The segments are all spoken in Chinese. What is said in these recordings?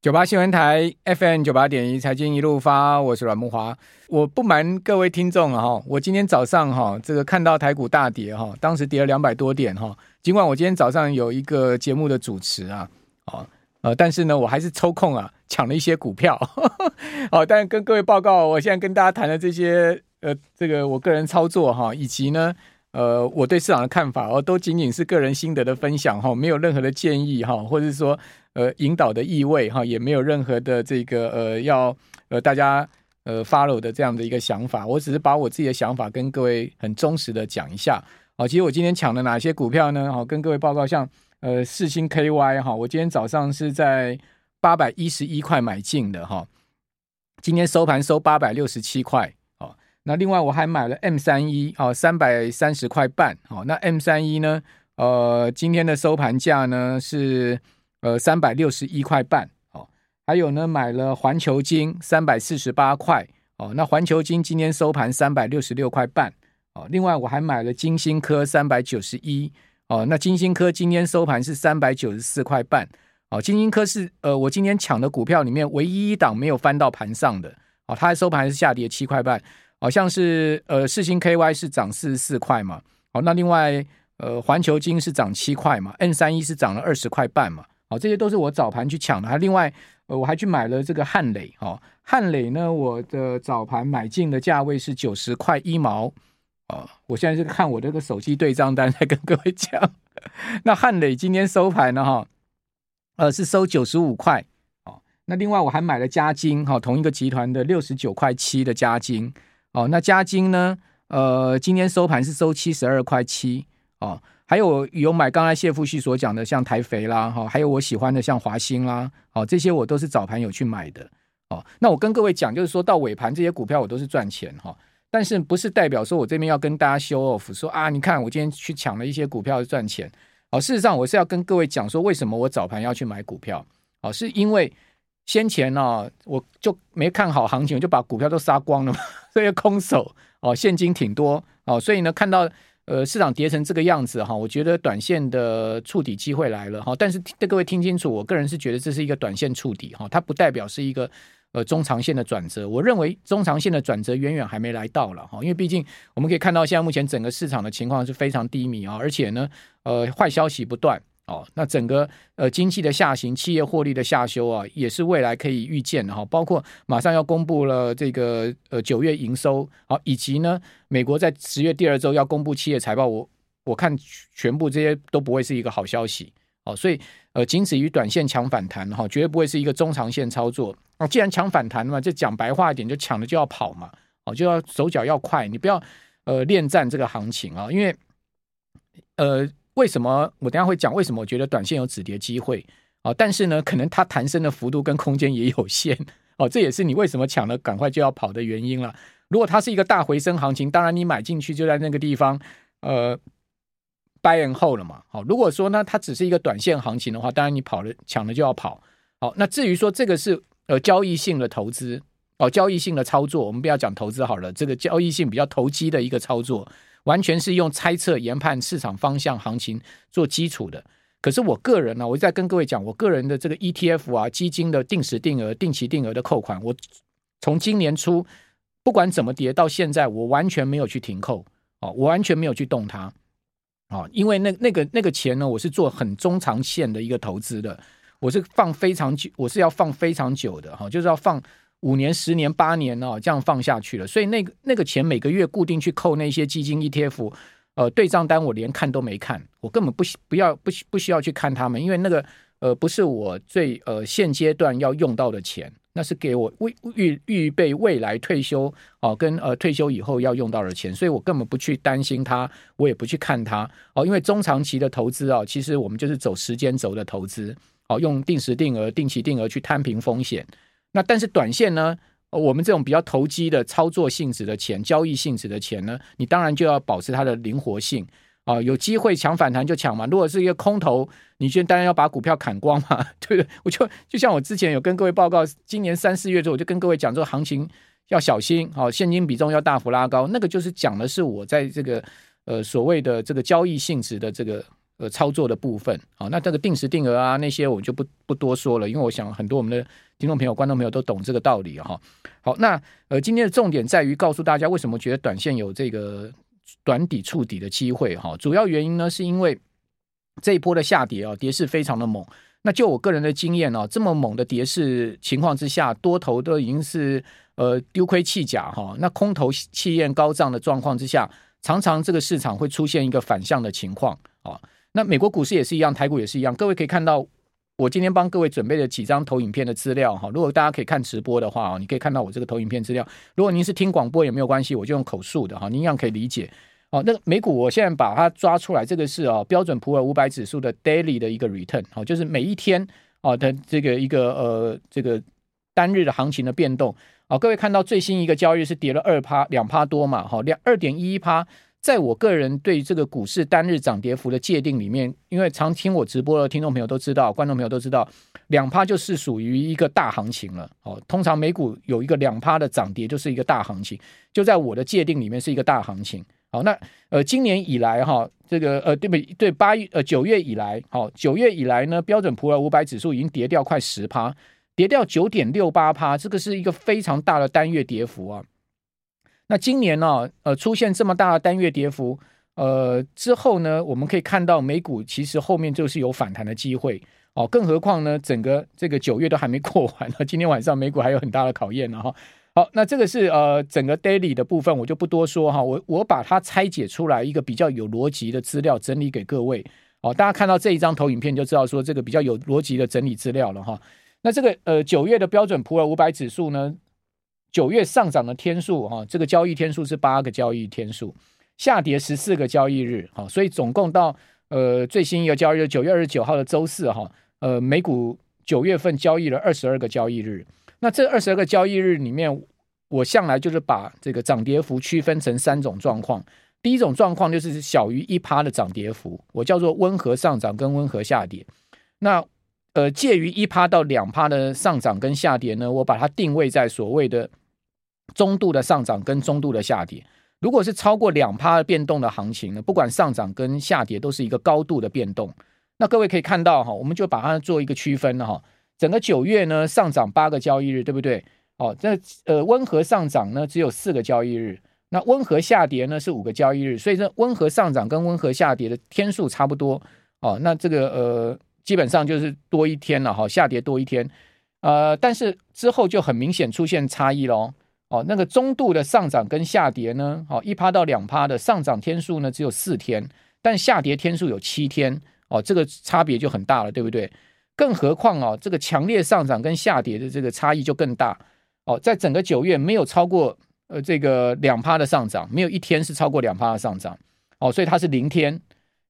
九八新闻台 FM 九八点一财经一路发，我是阮木华。我不瞒各位听众啊，哈，我今天早上哈，这个看到台股大跌哈，当时跌了两百多点哈。尽管我今天早上有一个节目的主持啊，啊呃，但是呢，我还是抽空啊抢了一些股票。好，但是跟各位报告，我现在跟大家谈的这些呃，这个我个人操作哈，以及呢，呃，我对市场的看法哦，都仅仅是个人心得的分享哈，没有任何的建议哈，或者是说。呃，引导的意味哈，也没有任何的这个呃，要呃大家呃 follow 的这样的一个想法。我只是把我自己的想法跟各位很忠实的讲一下。好，其实我今天抢了哪些股票呢？好，跟各位报告，像呃四星 KY 哈，我今天早上是在八百一十一块买进的哈，今天收盘收八百六十七块。那另外我还买了 M 三一哦，三百三十块半。哦，那 M 三一呢，呃，今天的收盘价呢是。呃，三百六十一块半，哦，还有呢，买了环球晶三百四十八块，哦，那环球晶今天收盘三百六十六块半，哦，另外我还买了金星科三百九十一，哦，那金星科今天收盘是三百九十四块半，哦，金星科是呃我今天抢的股票里面唯一一档没有翻到盘上的，哦，它的收盘是下跌七块半，好像是呃世星 KY 是涨四十四块嘛，哦，那另外呃环球金是涨七块嘛，N 三一是涨了二十块半嘛。好，这些都是我早盘去抢的。还另外，呃，我还去买了这个汉磊。哦，汉磊呢，我的早盘买进的价位是九十块一毛。哦，我现在是看我这个手机对账单在跟各位讲。那汉磊今天收盘呢，哈，呃，是收九十五块。哦，那另外我还买了嘉金，哈，同一个集团的六十九块七的嘉金。哦，那嘉金呢，呃，今天收盘是收七十二块七。哦。还有有买刚才谢富旭所讲的像台肥啦，哈，还有我喜欢的像华兴啦，哦，这些我都是早盘有去买的，哦，那我跟各位讲，就是说到尾盘这些股票我都是赚钱哈，但是不是代表说我这边要跟大家 show off 说啊，你看我今天去抢了一些股票赚钱，哦，事实上我是要跟各位讲说为什么我早盘要去买股票，哦，是因为先前呢我就没看好行情，我就把股票都杀光了嘛，所以空手哦，现金挺多哦，所以呢看到。呃，市场跌成这个样子哈，我觉得短线的触底机会来了哈。但是各位听清楚，我个人是觉得这是一个短线触底哈，它不代表是一个呃中长线的转折。我认为中长线的转折远远还没来到了哈，因为毕竟我们可以看到现在目前整个市场的情况是非常低迷啊，而且呢，呃，坏消息不断。哦，那整个呃经济的下行，企业获利的下修啊，也是未来可以预见的哈。包括马上要公布了这个呃九月营收，好，以及呢美国在十月第二周要公布企业财报，我我看全部这些都不会是一个好消息。哦，所以呃仅止于短线抢反弹哈，绝对不会是一个中长线操作。哦，既然抢反弹嘛，就讲白话一点，就抢了就要跑嘛。哦，就要手脚要快，你不要呃恋战这个行情啊，因为呃。为什么我等下会讲？为什么我觉得短线有止跌机会啊？但是呢，可能它弹升的幅度跟空间也有限哦。这也是你为什么抢了赶快就要跑的原因了。如果它是一个大回升行情，当然你买进去就在那个地方，呃，buy and hold 了嘛。好，如果说呢，它只是一个短线行情的话，当然你跑了抢了就要跑。好，那至于说这个是呃交易性的投资哦，交易性的操作，我们不要讲投资好了，这个交易性比较投机的一个操作。完全是用猜测研判市场方向行情做基础的。可是我个人呢、啊，我再跟各位讲，我个人的这个 ETF 啊，基金的定时定额、定期定额的扣款，我从今年初不管怎么跌到现在，我完全没有去停扣哦，我完全没有去动它哦，因为那那个那个钱呢，我是做很中长线的一个投资的，我是放非常久，我是要放非常久的哈，就是要放。五年、十年、八年哦，这样放下去了，所以那个那个钱每个月固定去扣那些基金 ETF，呃，对账单我连看都没看，我根本不不要不不需要去看他们，因为那个呃不是我最呃现阶段要用到的钱，那是给我未预预备未来退休哦、跟呃退休以后要用到的钱，所以我根本不去担心它，我也不去看它哦、因为中长期的投资啊、其实我们就是走时间轴的投资哦、用定时定额、定期定额去摊平风险。那但是短线呢，我们这种比较投机的操作性质的钱，交易性质的钱呢，你当然就要保持它的灵活性啊、有机会抢反弹就抢嘛。如果是一个空头，你就当然要把股票砍光嘛，对不对？我就就像我之前有跟各位报告，今年三四月之后，我就跟各位讲，这个行情要小心，好、哦，现金比重要大幅拉高。那个就是讲的是我在这个呃所谓的这个交易性质的这个呃操作的部分。好，那这个定时定额啊那些我就不不多说了，因为我想很多我们的听众朋友、观众朋友都懂这个道理哈。好，那呃今天的重点在于告诉大家为什么觉得短线有这个短底触底的机会哈。主要原因呢是因为这一波的下跌啊，跌势非常的猛。那就我个人的经验啊，这么猛的跌势情况之下，多头都已经是呃丢盔弃甲哈。那空头气焰高涨的状况之下，常常这个市场会出现一个反向的情况啊。那美国股市也是一样，台股也是一样。各位可以看到，我今天帮各位准备了几张投影片的资料哈。如果大家可以看直播的话啊，你可以看到我这个投影片资料。如果您是听广播也没有关系，我就用口述的哈，您一样可以理解。哦，那美股我现在把它抓出来，这个是哦标准普尔五百指数的 daily 的一个 return，好，就是每一天啊的这个一个呃这个单日的行情的变动。好，各位看到最新一个交易是跌了二趴两趴多嘛，好，两二点一一趴。在我个人对这个股市单日涨跌幅的界定里面，因为常听我直播的听众朋友都知道，观众朋友都知道，两趴就是属于一个大行情了。哦，通常美股有一个两趴的涨跌就是一个大行情，就在我的界定里面是一个大行情。好，那呃，今年以来哈，这个呃，对不对？八月呃，九月以来，好，九月以来呢，标准普尔五百指数已经跌掉快十趴，跌掉九点六八趴，这个是一个非常大的单月跌幅啊。那今年呢，呃，出现这么大的单月跌幅，呃，之后呢，我们可以看到美股其实后面就是有反弹的机会哦。更何况呢，整个这个九月都还没过完呢，今天晚上美股还有很大的考验呢哈。好，那这个是呃整个 daily 的部分，我就不多说哈。我我把它拆解出来一个比较有逻辑的资料整理给各位。好，大家看到这一张投影片就知道说这个比较有逻辑的整理资料了哈。那这个呃九月的标准普尔五百指数呢，九月上涨的天数哈，这个交易天数是八个交易天数，下跌十四个交易日。好，所以总共到呃最新一个交易日九月二十九号的周四哈，呃美股九月份交易了二十二个交易日。那这二十二个交易日里面，我向来就是把这个涨跌幅区分成三种状况。第一种状况就是小于一趴的涨跌幅，我叫做温和上涨跟温和下跌。那呃，介于一趴到两趴的上涨跟下跌呢，我把它定位在所谓的中度的上涨跟中度的下跌。如果是超过两趴的变动的行情呢，不管上涨跟下跌都是一个高度的变动。那各位可以看到哈，我们就把它做一个区分了哈。整个九月呢，上涨八个交易日，对不对？哦，这呃温和上涨呢只有四个交易日，那温和下跌呢是五个交易日，所以这温和上涨跟温和下跌的天数差不多哦。那这个呃基本上就是多一天了哈，下跌多一天，呃，但是之后就很明显出现差异喽。哦，那个中度的上涨跟下跌呢，哦一趴到两趴的上涨天数呢只有四天，但下跌天数有七天，哦，这个差别就很大了，对不对？更何况哦，这个强烈上涨跟下跌的这个差异就更大哦，在整个九月没有超过呃这个两趴的上涨，没有一天是超过两趴的上涨哦，所以它是零天。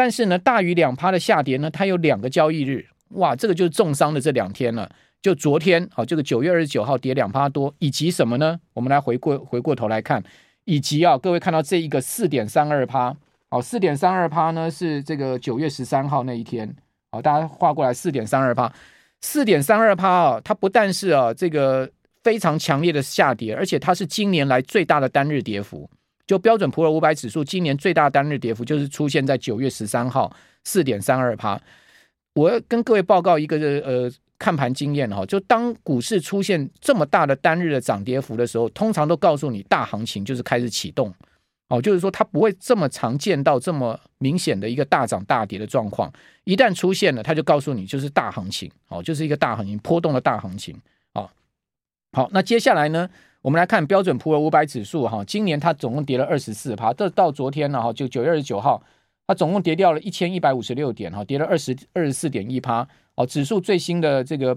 但是呢，大于两趴的下跌呢，它有两个交易日，哇，这个就是重伤的这两天了。就昨天哦，这个九月二十九号跌两趴多，以及什么呢？我们来回过回过头来看，以及啊，各位看到这一个四点三二趴，哦，四点三二趴呢是这个九月十三号那一天。好，大家画过来四点三二趴，四点三二趴啊，它不但是啊这个非常强烈的下跌，而且它是今年来最大的单日跌幅。就标准普尔五百指数今年最大单日跌幅，就是出现在九月十三号四点三二趴。我要跟各位报告一个呃看盘经验哈，就当股市出现这么大的单日的涨跌幅的时候，通常都告诉你大行情就是开始启动。哦，就是说它不会这么常见到这么明显的一个大涨大跌的状况，一旦出现了，它就告诉你就是大行情，哦，就是一个大行情波动的大行情，哦，好，那接下来呢，我们来看标准普尔五百指数，哈，今年它总共跌了二十四趴，这到昨天呢，哈，就九月二十九号，它总共跌掉了一千一百五十六点，哈，跌了二十二十四点一趴，哦，指数最新的这个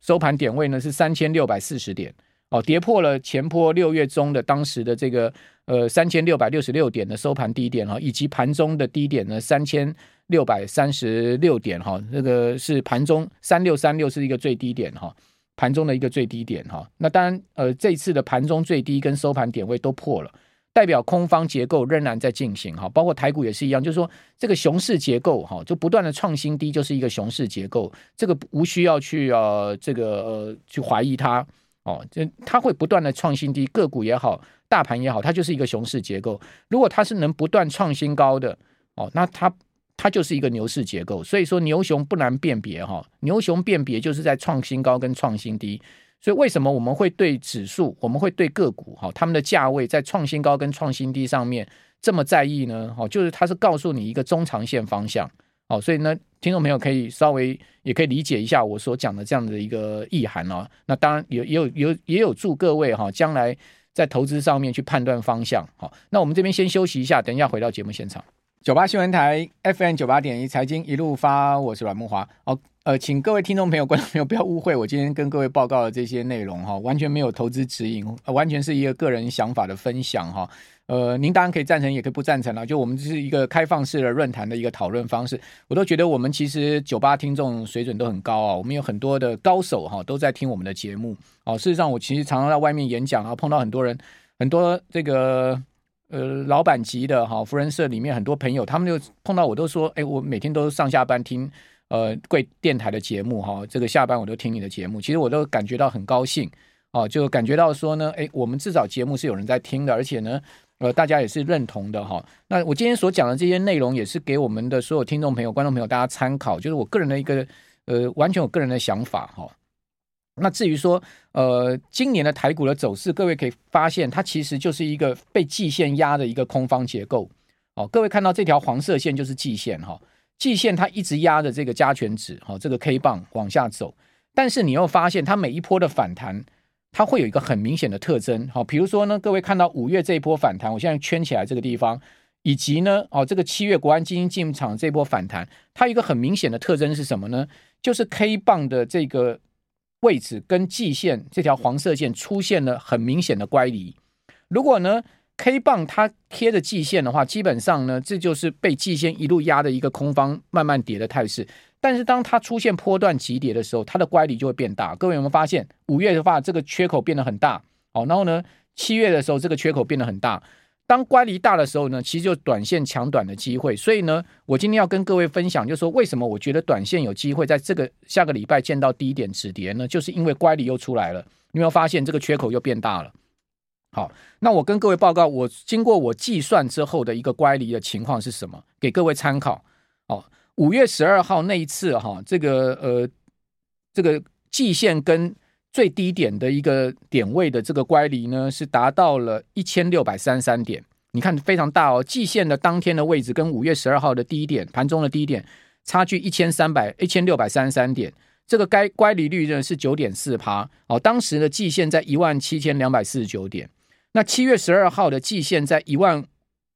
收盘点位呢是三千六百四十点。哦，跌破了前波六月中的当时的这个呃三千六百六十六点的收盘低点哈，以及盘中的低点呢三千六百三十六点哈，这个是盘中三六三六是一个最低点哈，盘中的一个最低点哈。那当然呃这次的盘中最低跟收盘点位都破了，代表空方结构仍然在进行哈，包括台股也是一样，就是说这个熊市结构哈，就不断的创新低就是一个熊市结构，这个无需要去呃这个呃去怀疑它。哦，就它会不断的创新低，个股也好，大盘也好，它就是一个熊市结构。如果它是能不断创新高的，哦，那它它就是一个牛市结构。所以说牛熊不难辨别哈，牛熊辨别就是在创新高跟创新低。所以为什么我们会对指数，我们会对个股哈，他们的价位在创新高跟创新低上面这么在意呢？哈，就是它是告诉你一个中长线方向。好，所以呢，听众朋友可以稍微也可以理解一下我所讲的这样的一个意涵哦。那当然也也有有也有助各位哈，将来在投资上面去判断方向。好，那我们这边先休息一下，等一下回到节目现场。九八新闻台 FM 九八点一财经一路发，我是阮慕华。哦。呃，请各位听众朋友、观众朋友不要误会，我今天跟各位报告的这些内容哈，完全没有投资指引，呃完全是一个个人想法的分享哈。呃，您当然可以赞成，也可以不赞成啦。就我们这是一个开放式的论坛的一个讨论方式，我都觉得我们其实九八听众水准都很高啊，我们有很多的高手哈，都在听我们的节目。哦，事实上我其实常常在外面演讲啊，碰到很多人，很多这个呃老板级的哈，福人社里面很多朋友，他们就碰到我都说，哎，我每天都上下班听。呃，贵电台的节目哈，这个下班我都听你的节目，其实我都感觉到很高兴哦，就感觉到说呢，诶，我们至少节目是有人在听的，而且呢，呃，大家也是认同的哈。那我今天所讲的这些内容，也是给我们的所有听众朋友、观众朋友大家参考，就是我个人的一个呃，完全我个人的想法哈。那至于说，呃，今年的台股的走势，各位可以发现，它其实就是一个被季线压的一个空方结构哦。各位看到这条黄色线就是季线哈。季线它一直压着这个加权值，哈，这个 K 棒往下走，但是你又发现它每一波的反弹，它会有一个很明显的特征，好，比如说呢，各位看到五月这一波反弹，我现在圈起来这个地方，以及呢，哦，这个七月国安基金进场这波反弹，它一个很明显的特征是什么呢？就是 K 棒的这个位置跟季线这条黄色线出现了很明显的乖离，如果呢？K 棒它贴着季线的话，基本上呢，这就是被季线一路压的一个空方慢慢跌的态势。但是当它出现波段急跌的时候，它的乖离就会变大。各位有没有发现，五月的话这个缺口变得很大，好，然后呢，七月的时候这个缺口变得很大。当乖离大的时候呢，其实就短线抢短的机会。所以呢，我今天要跟各位分享，就是说为什么我觉得短线有机会在这个下个礼拜见到低点止跌呢？就是因为乖离又出来了。你有没有发现这个缺口又变大了？好，那我跟各位报告，我经过我计算之后的一个乖离的情况是什么？给各位参考。哦，五月十二号那一次哈，这个呃，这个季线跟最低点的一个点位的这个乖离呢，是达到了一千六百三十三点。你看非常大哦，季线的当天的位置跟五月十二号的低点盘中的低点差距一千三百一千六百三十三点。这个该乖离率呢是九点四趴。哦，当时的季线在一万七千两百四十九点。那七月十二号的季线在一万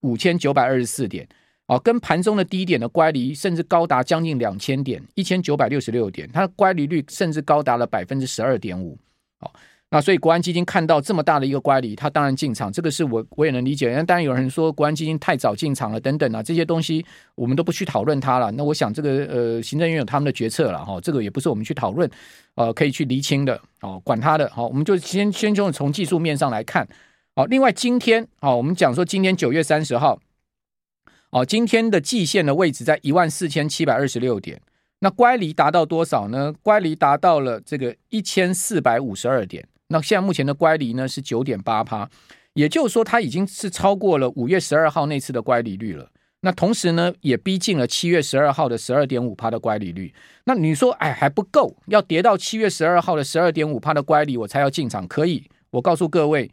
五千九百二十四点，哦，跟盘中的低点的乖离甚至高达将近两千点，一千九百六十六点，它的乖离率甚至高达了百分之十二点五，哦，那所以国安基金看到这么大的一个乖离，它当然进场，这个是我我也能理解。那当然有人说国安基金太早进场了等等啊，这些东西我们都不去讨论它了。那我想这个呃，行政院有他们的决策了哈，这个也不是我们去讨论，呃，可以去厘清的，哦，管他的，好，我们就先先从从技术面上来看。好，另外今天，好，我们讲说今天九月三十号，哦，今天的季线的位置在一万四千七百二十六点，那乖离达到多少呢？乖离达到了这个一千四百五十二点，那现在目前的乖离呢是九点八趴，也就是说它已经是超过了五月十二号那次的乖离率了。那同时呢，也逼近了七月十二号的十二点五趴的乖离率。那你说，哎，还不够，要跌到七月十二号的十二点五趴的乖离，我才要进场？可以，我告诉各位。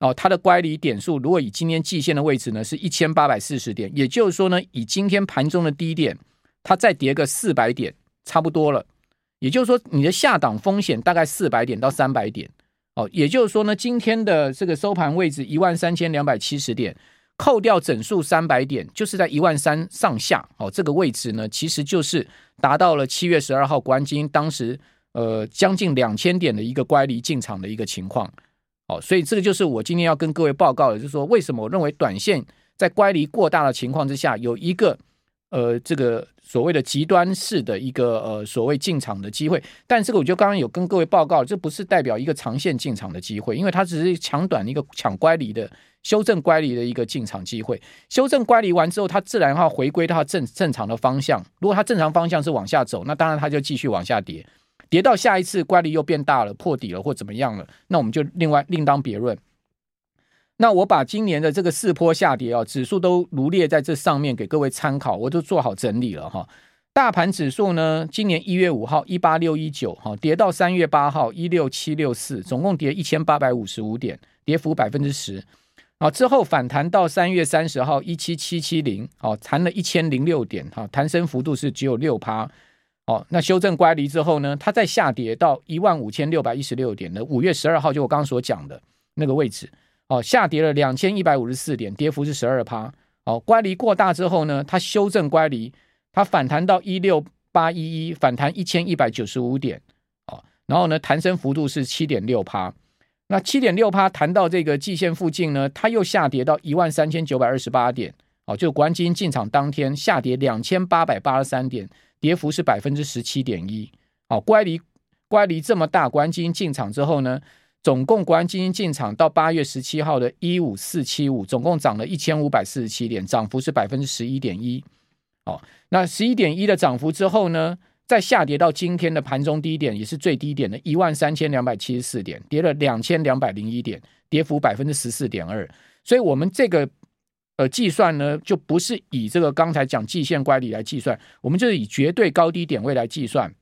哦，它的乖离点数，如果以今天季线的位置呢，是一千八百四十点，也就是说呢，以今天盘中的低点，它再跌个四百点，差不多了。也就是说，你的下档风险大概四百点到三百点。哦，也就是说呢，今天的这个收盘位置一万三千两百七十点，扣掉整数三百点，就是在一万三上下。哦，这个位置呢，其实就是达到了七月十二号国安基金当时呃将近两千点的一个乖离进场的一个情况。哦，所以这个就是我今天要跟各位报告的，就是说为什么我认为短线在乖离过大的情况之下，有一个呃这个所谓的极端式的一个呃所谓进场的机会。但这个我就刚刚有跟各位报告，这不是代表一个长线进场的机会，因为它只是抢短一个抢乖离的修正乖离的一个进场机会。修正乖离完之后，它自然要回归到正正常的方向。如果它正常方向是往下走，那当然它就继续往下跌。跌到下一次乖离又变大了，破底了或怎么样了，那我们就另外另当别论。那我把今年的这个四波下跌啊，指数都罗列在这上面给各位参考，我都做好整理了哈。大盘指数呢，今年一月五号一八六一九，哈，跌到三月八号一六七六四，总共跌一千八百五十五点，跌幅百分之十。啊，之后反弹到三月三十号一七七七零，哦，弹了一千零六点，哈，弹升幅度是只有六趴。哦，那修正乖离之后呢，它再下跌到一万五千六百一十六点的五月十二号，就我刚刚所讲的那个位置，哦，下跌了两千一百五十四点，跌幅是十二趴。哦，乖离过大之后呢，它修正乖离。它反弹到一六八一一，反弹一千一百九十五点，哦，然后呢，弹升幅度是七点六趴。那七点六趴弹到这个季线附近呢，它又下跌到一万三千九百二十八点，哦，就国安基金进场当天下跌两千八百八十三点，跌幅是百分之十七点一。哦，乖离乖离这么大，关基金进场之后呢，总共关基金进场到八月十七号的一五四七五，总共涨了一千五百四十七点，涨幅是百分之十一点一。哦，那十一点一的涨幅之后呢，再下跌到今天的盘中低点，也是最低点的一万三千两百七十四点，跌了两千两百零一点，跌幅百分之十四点二。所以，我们这个呃计算呢，就不是以这个刚才讲季线乖离来计算，我们就是以绝对高低点位来计算。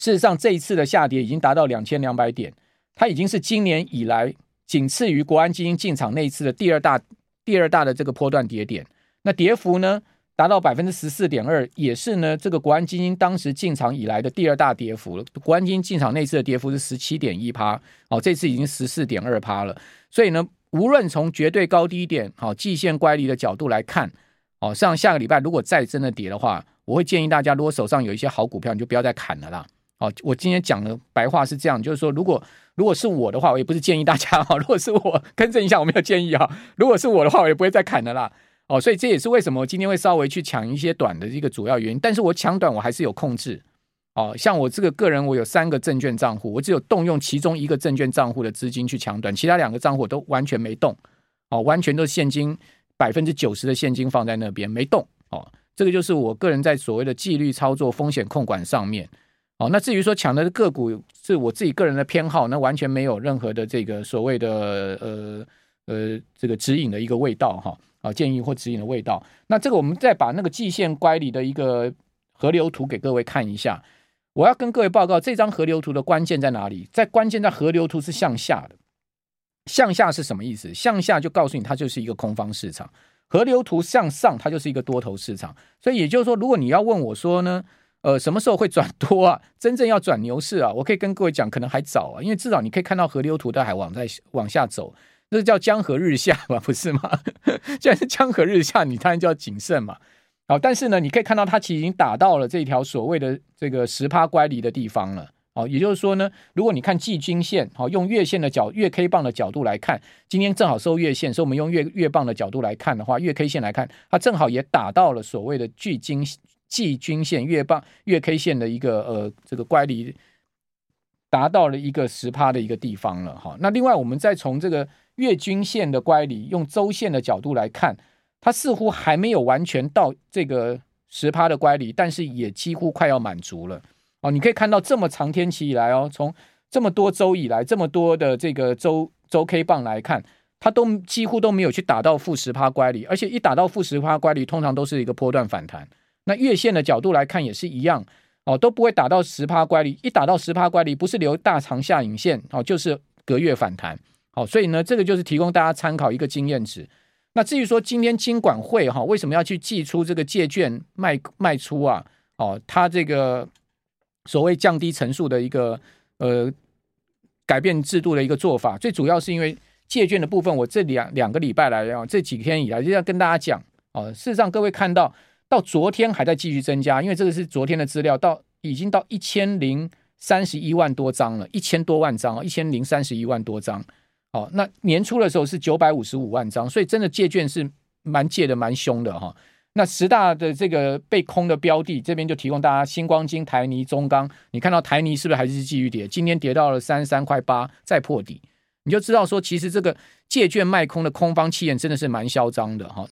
事实上，这一次的下跌已经达到两千两百点，它已经是今年以来仅次于国安基金进场那一次的第二大第二大的这个波段跌点。那跌幅呢？达到百分之十四点二，也是呢，这个国安基金当时进场以来的第二大跌幅了。国安基金进场那次的跌幅是十七点一趴，哦，这次已经十四点二趴了。所以呢，无论从绝对高低点，好、季线乖离的角度来看，哦，像下个礼拜如果再真的跌的话，我会建议大家，如果手上有一些好股票，你就不要再砍了啦。哦，我今天讲的白话是这样，就是说，如果如果是我的话，我也不是建议大家哈，如果是我更正一下，我没有建议哈，如果是我的话，我也不会再砍了啦。哦，所以这也是为什么我今天会稍微去抢一些短的一个主要原因。但是我抢短我还是有控制。哦，像我这个个人，我有三个证券账户，我只有动用其中一个证券账户的资金去抢短，其他两个账户都完全没动。哦，完全都是现金，百分之九十的现金放在那边没动。哦，这个就是我个人在所谓的纪律操作、风险控管上面。哦，那至于说抢的个股是我自己个人的偏好，那完全没有任何的这个所谓的呃呃这个指引的一个味道哈。啊，建议或指引的味道。那这个我们再把那个季线乖离的一个河流图给各位看一下。我要跟各位报告，这张河流图的关键在哪里？在关键在河流图是向下的。向下是什么意思？向下就告诉你它就是一个空方市场。河流图向上，它就是一个多头市场。所以也就是说，如果你要问我说呢，呃，什么时候会转多啊？真正要转牛市啊？我可以跟各位讲，可能还早啊，因为至少你可以看到河流图它还往在往下走。这叫江河日下嘛，不是吗？既然是江河日下，你当然就要谨慎嘛。好，但是呢，你可以看到它其实已经打到了这条所谓的这个十趴乖离的地方了。哦，也就是说呢，如果你看季均线，好，用月线的角月 K 棒的角度来看，今天正好收月线，所以我们用月月棒的角度来看的话，月 K 线来看，它正好也打到了所谓的季均季均线月棒月 K 线的一个呃这个乖离，达到了一个十趴的一个地方了。哈，那另外我们再从这个。月均线的乖离，用周线的角度来看，它似乎还没有完全到这个十趴的乖离，但是也几乎快要满足了。哦，你可以看到这么长天期以来哦，从这么多周以来，这么多的这个周周 K 棒来看，它都几乎都没有去打到负十趴乖离，而且一打到负十趴乖离，通常都是一个波段反弹。那月线的角度来看也是一样，哦，都不会打到十趴乖离，一打到十趴乖离，不是留大长下影线，哦，就是隔月反弹。好，所以呢，这个就是提供大家参考一个经验值。那至于说今天金管会哈，为什么要去寄出这个借券卖卖出啊？哦，它这个所谓降低层数的一个呃改变制度的一个做法，最主要是因为借券的部分，我这两两个礼拜来啊，这几天以来就要跟大家讲哦。事实上，各位看到到昨天还在继续增加，因为这个是昨天的资料，到已经到一千零三十一万多张了，一千多万张，一千零三十一万多张。哦，那年初的时候是九百五十五万张，所以真的借券是蛮借的蛮凶的哈。那十大的这个被空的标的，这边就提供大家：星光金、台泥、中钢。你看到台泥是不是还是继续跌？今天跌到了三十三块八，再破底，你就知道说，其实这个借券卖空的空方气焰真的是蛮嚣张的哈。